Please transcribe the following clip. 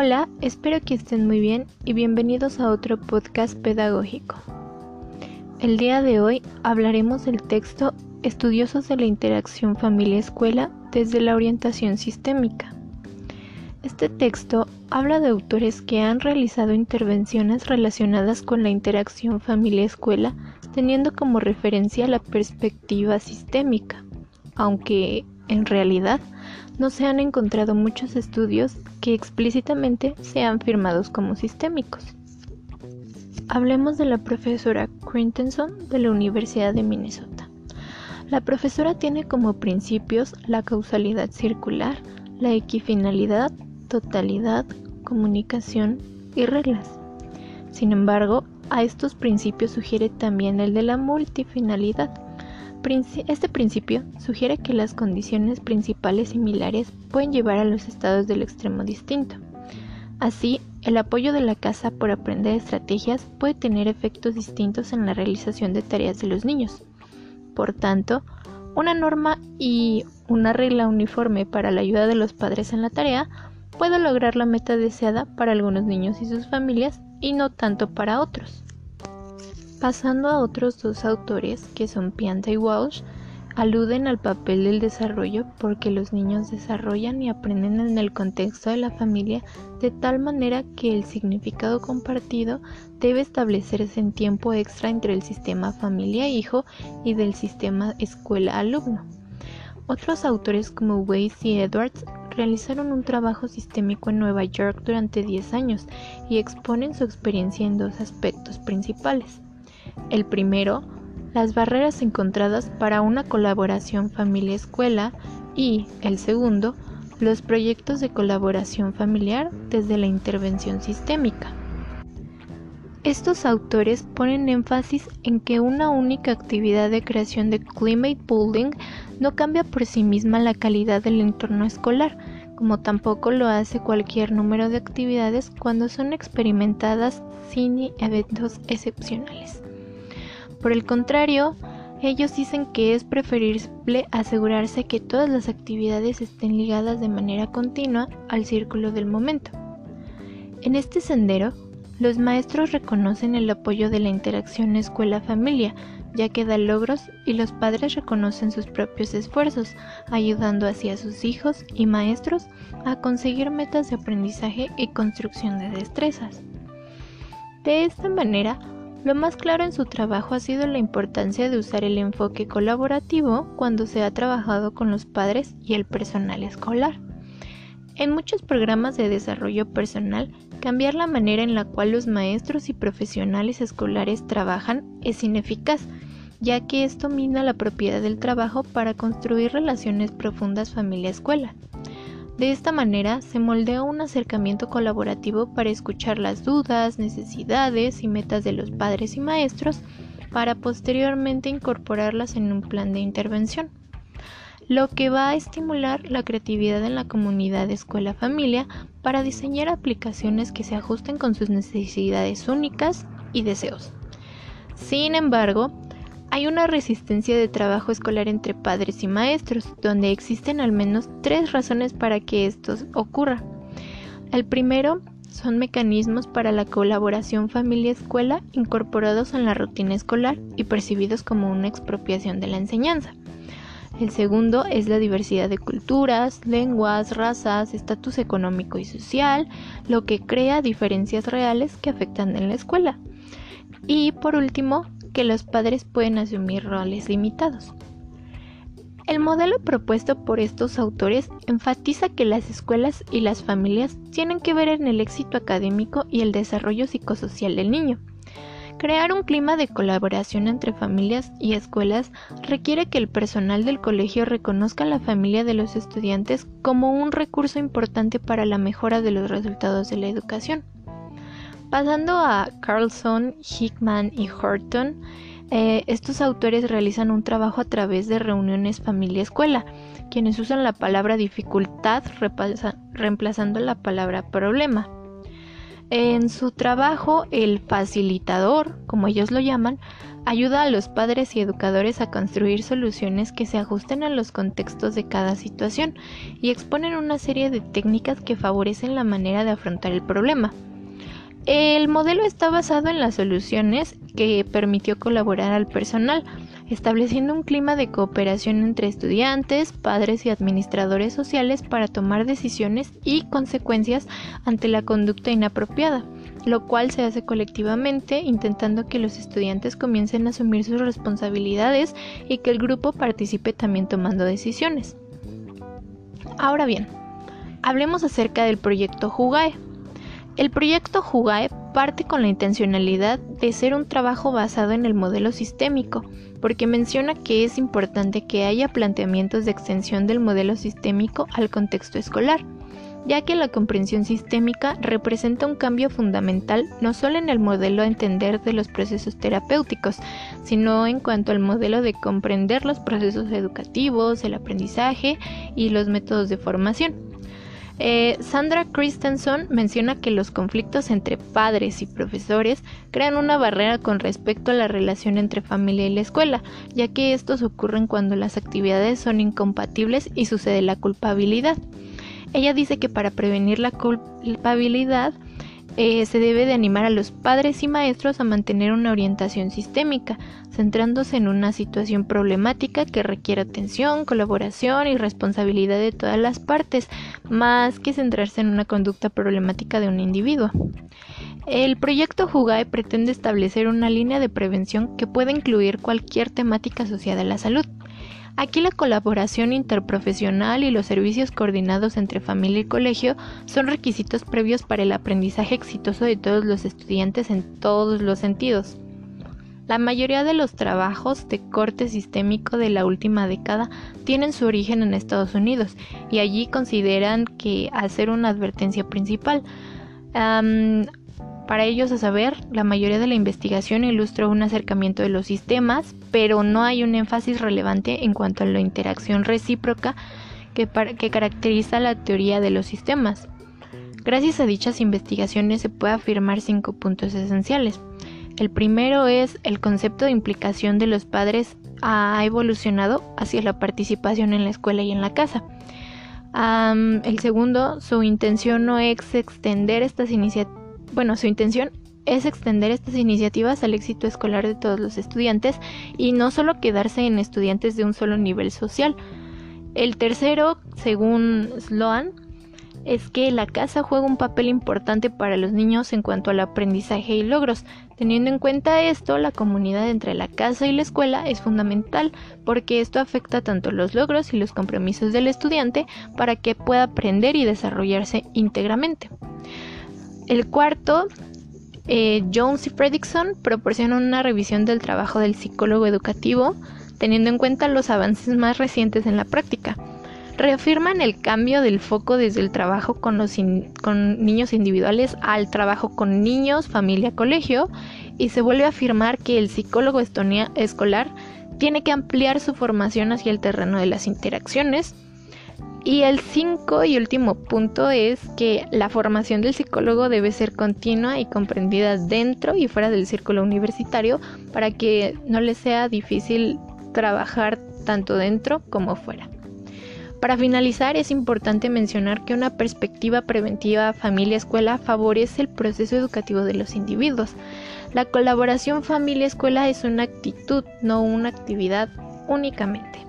Hola, espero que estén muy bien y bienvenidos a otro podcast pedagógico. El día de hoy hablaremos del texto Estudiosos de la interacción familia-escuela desde la orientación sistémica. Este texto habla de autores que han realizado intervenciones relacionadas con la interacción familia-escuela teniendo como referencia la perspectiva sistémica, aunque en realidad no se han encontrado muchos estudios que explícitamente sean firmados como sistémicos. Hablemos de la profesora Quintenson de la Universidad de Minnesota. La profesora tiene como principios la causalidad circular, la equifinalidad, totalidad, comunicación y reglas. Sin embargo, a estos principios sugiere también el de la multifinalidad, este principio sugiere que las condiciones principales similares pueden llevar a los estados del extremo distinto. Así, el apoyo de la casa por aprender estrategias puede tener efectos distintos en la realización de tareas de los niños. Por tanto, una norma y una regla uniforme para la ayuda de los padres en la tarea puede lograr la meta deseada para algunos niños y sus familias y no tanto para otros. Pasando a otros dos autores, que son Pianta y Walsh, aluden al papel del desarrollo porque los niños desarrollan y aprenden en el contexto de la familia de tal manera que el significado compartido debe establecerse en tiempo extra entre el sistema familia-hijo y del sistema escuela-alumno. Otros autores como Weiss y Edwards realizaron un trabajo sistémico en Nueva York durante 10 años y exponen su experiencia en dos aspectos principales. El primero, las barreras encontradas para una colaboración familia-escuela y el segundo, los proyectos de colaboración familiar desde la intervención sistémica. Estos autores ponen énfasis en que una única actividad de creación de climate building no cambia por sí misma la calidad del entorno escolar, como tampoco lo hace cualquier número de actividades cuando son experimentadas sin eventos excepcionales. Por el contrario, ellos dicen que es preferible asegurarse que todas las actividades estén ligadas de manera continua al círculo del momento. En este sendero, los maestros reconocen el apoyo de la interacción escuela-familia, ya que da logros y los padres reconocen sus propios esfuerzos, ayudando así a sus hijos y maestros a conseguir metas de aprendizaje y construcción de destrezas. De esta manera, lo más claro en su trabajo ha sido la importancia de usar el enfoque colaborativo cuando se ha trabajado con los padres y el personal escolar. En muchos programas de desarrollo personal, cambiar la manera en la cual los maestros y profesionales escolares trabajan es ineficaz, ya que esto mina la propiedad del trabajo para construir relaciones profundas familia-escuela. De esta manera se moldea un acercamiento colaborativo para escuchar las dudas, necesidades y metas de los padres y maestros para posteriormente incorporarlas en un plan de intervención, lo que va a estimular la creatividad en la comunidad escuela-familia para diseñar aplicaciones que se ajusten con sus necesidades únicas y deseos. Sin embargo, hay una resistencia de trabajo escolar entre padres y maestros, donde existen al menos tres razones para que esto ocurra. El primero son mecanismos para la colaboración familia-escuela incorporados en la rutina escolar y percibidos como una expropiación de la enseñanza. El segundo es la diversidad de culturas, lenguas, razas, estatus económico y social, lo que crea diferencias reales que afectan en la escuela. Y por último, que los padres pueden asumir roles limitados. El modelo propuesto por estos autores enfatiza que las escuelas y las familias tienen que ver en el éxito académico y el desarrollo psicosocial del niño. Crear un clima de colaboración entre familias y escuelas requiere que el personal del colegio reconozca a la familia de los estudiantes como un recurso importante para la mejora de los resultados de la educación. Pasando a Carlson, Hickman y Horton, eh, estos autores realizan un trabajo a través de reuniones familia-escuela, quienes usan la palabra dificultad reemplazando la palabra problema. En su trabajo, el facilitador, como ellos lo llaman, ayuda a los padres y educadores a construir soluciones que se ajusten a los contextos de cada situación y exponen una serie de técnicas que favorecen la manera de afrontar el problema. El modelo está basado en las soluciones que permitió colaborar al personal, estableciendo un clima de cooperación entre estudiantes, padres y administradores sociales para tomar decisiones y consecuencias ante la conducta inapropiada, lo cual se hace colectivamente intentando que los estudiantes comiencen a asumir sus responsabilidades y que el grupo participe también tomando decisiones. Ahora bien, hablemos acerca del proyecto Jugae. El proyecto Jugae parte con la intencionalidad de ser un trabajo basado en el modelo sistémico, porque menciona que es importante que haya planteamientos de extensión del modelo sistémico al contexto escolar, ya que la comprensión sistémica representa un cambio fundamental no solo en el modelo a entender de los procesos terapéuticos, sino en cuanto al modelo de comprender los procesos educativos, el aprendizaje y los métodos de formación. Eh, Sandra Christensen menciona que los conflictos entre padres y profesores crean una barrera con respecto a la relación entre familia y la escuela, ya que estos ocurren cuando las actividades son incompatibles y sucede la culpabilidad. Ella dice que para prevenir la culpabilidad, eh, se debe de animar a los padres y maestros a mantener una orientación sistémica, centrándose en una situación problemática que requiere atención, colaboración y responsabilidad de todas las partes, más que centrarse en una conducta problemática de un individuo. El proyecto Jugae pretende establecer una línea de prevención que pueda incluir cualquier temática asociada a la salud. Aquí la colaboración interprofesional y los servicios coordinados entre familia y colegio son requisitos previos para el aprendizaje exitoso de todos los estudiantes en todos los sentidos. La mayoría de los trabajos de corte sistémico de la última década tienen su origen en Estados Unidos y allí consideran que hacer una advertencia principal. Para ellos, a saber, la mayoría de la investigación ilustra un acercamiento de los sistemas, pero no hay un énfasis relevante en cuanto a la interacción recíproca que, caracteriza la teoría de los sistemas. Gracias a dichas investigaciones se puede afirmar cinco puntos esenciales. El primero es el concepto de implicación de los padres ha evolucionado hacia la participación en la escuela y en la casa. el segundo, su intención no es extender estas iniciativas bueno, su intención es extender estas iniciativas al éxito escolar de todos los estudiantes y no solo quedarse en estudiantes de un solo nivel social. El tercero, según Sloan, es que la casa juega un papel importante para los niños en cuanto al aprendizaje y logros. Teniendo en cuenta esto, la comunidad entre la casa y la escuela es fundamental porque esto afecta tanto los logros y los compromisos del estudiante para que pueda aprender y desarrollarse íntegramente. El cuarto, eh, Jones y Fredrickson proporcionan una revisión del trabajo del psicólogo educativo, teniendo en cuenta los avances más recientes en la práctica. Reafirman el cambio del foco desde el trabajo con, los con niños individuales al trabajo con niños, familia, colegio, y se vuelve a afirmar que el psicólogo escolar tiene que ampliar su formación hacia el terreno de las interacciones, y el cinco y último punto es que la formación del psicólogo debe ser continua y comprendida dentro y fuera del círculo universitario para que no le sea difícil trabajar tanto dentro como fuera. Para finalizar, es importante mencionar que una perspectiva preventiva familia-escuela favorece el proceso educativo de los individuos. La colaboración familia-escuela es una actitud, no una actividad únicamente.